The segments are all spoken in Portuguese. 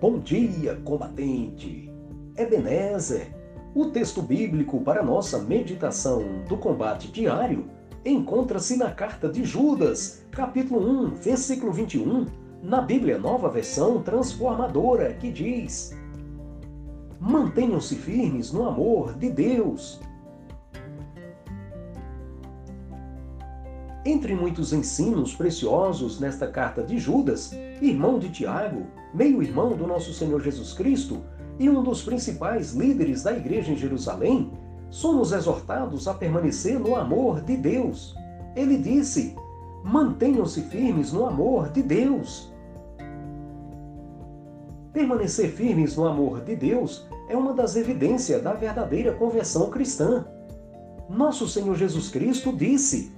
Bom dia, combatente! Ebenezer, o texto bíblico para nossa meditação do combate diário encontra-se na carta de Judas, capítulo 1, versículo 21, na Bíblia Nova Versão Transformadora, que diz: Mantenham-se firmes no amor de Deus. Entre muitos ensinos preciosos nesta carta de Judas, irmão de Tiago, meio-irmão do nosso Senhor Jesus Cristo e um dos principais líderes da igreja em Jerusalém, somos exortados a permanecer no amor de Deus. Ele disse: mantenham-se firmes no amor de Deus. Permanecer firmes no amor de Deus é uma das evidências da verdadeira conversão cristã. Nosso Senhor Jesus Cristo disse: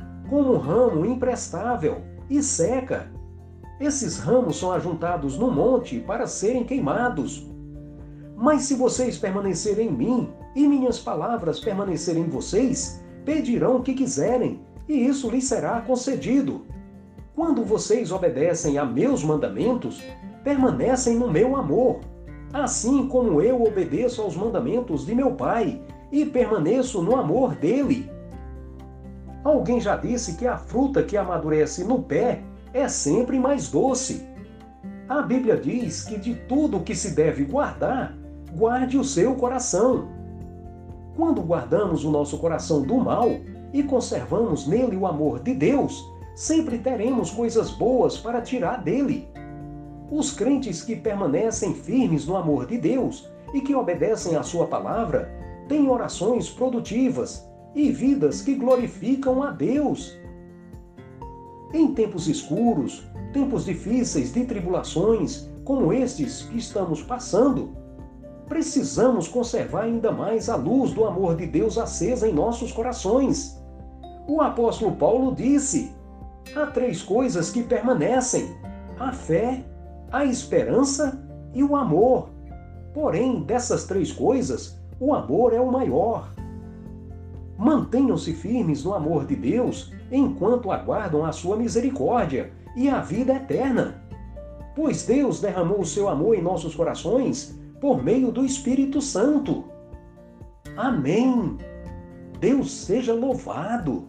como um ramo imprestável, e seca. Esses ramos são ajuntados no monte para serem queimados. Mas se vocês permanecerem em mim e minhas palavras permanecerem em vocês, pedirão o que quiserem, e isso lhes será concedido. Quando vocês obedecem a meus mandamentos, permanecem no meu amor, assim como eu obedeço aos mandamentos de meu Pai e permaneço no amor dele. Alguém já disse que a fruta que amadurece no pé é sempre mais doce. A Bíblia diz que de tudo que se deve guardar, guarde o seu coração. Quando guardamos o nosso coração do mal e conservamos nele o amor de Deus, sempre teremos coisas boas para tirar dele. Os crentes que permanecem firmes no amor de Deus e que obedecem à sua palavra têm orações produtivas, e vidas que glorificam a Deus. Em tempos escuros, tempos difíceis de tribulações, como estes que estamos passando, precisamos conservar ainda mais a luz do amor de Deus acesa em nossos corações. O apóstolo Paulo disse: há três coisas que permanecem: a fé, a esperança e o amor. Porém, dessas três coisas, o amor é o maior. Mantenham-se firmes no amor de Deus enquanto aguardam a sua misericórdia e a vida eterna. Pois Deus derramou o seu amor em nossos corações por meio do Espírito Santo. Amém. Deus seja louvado.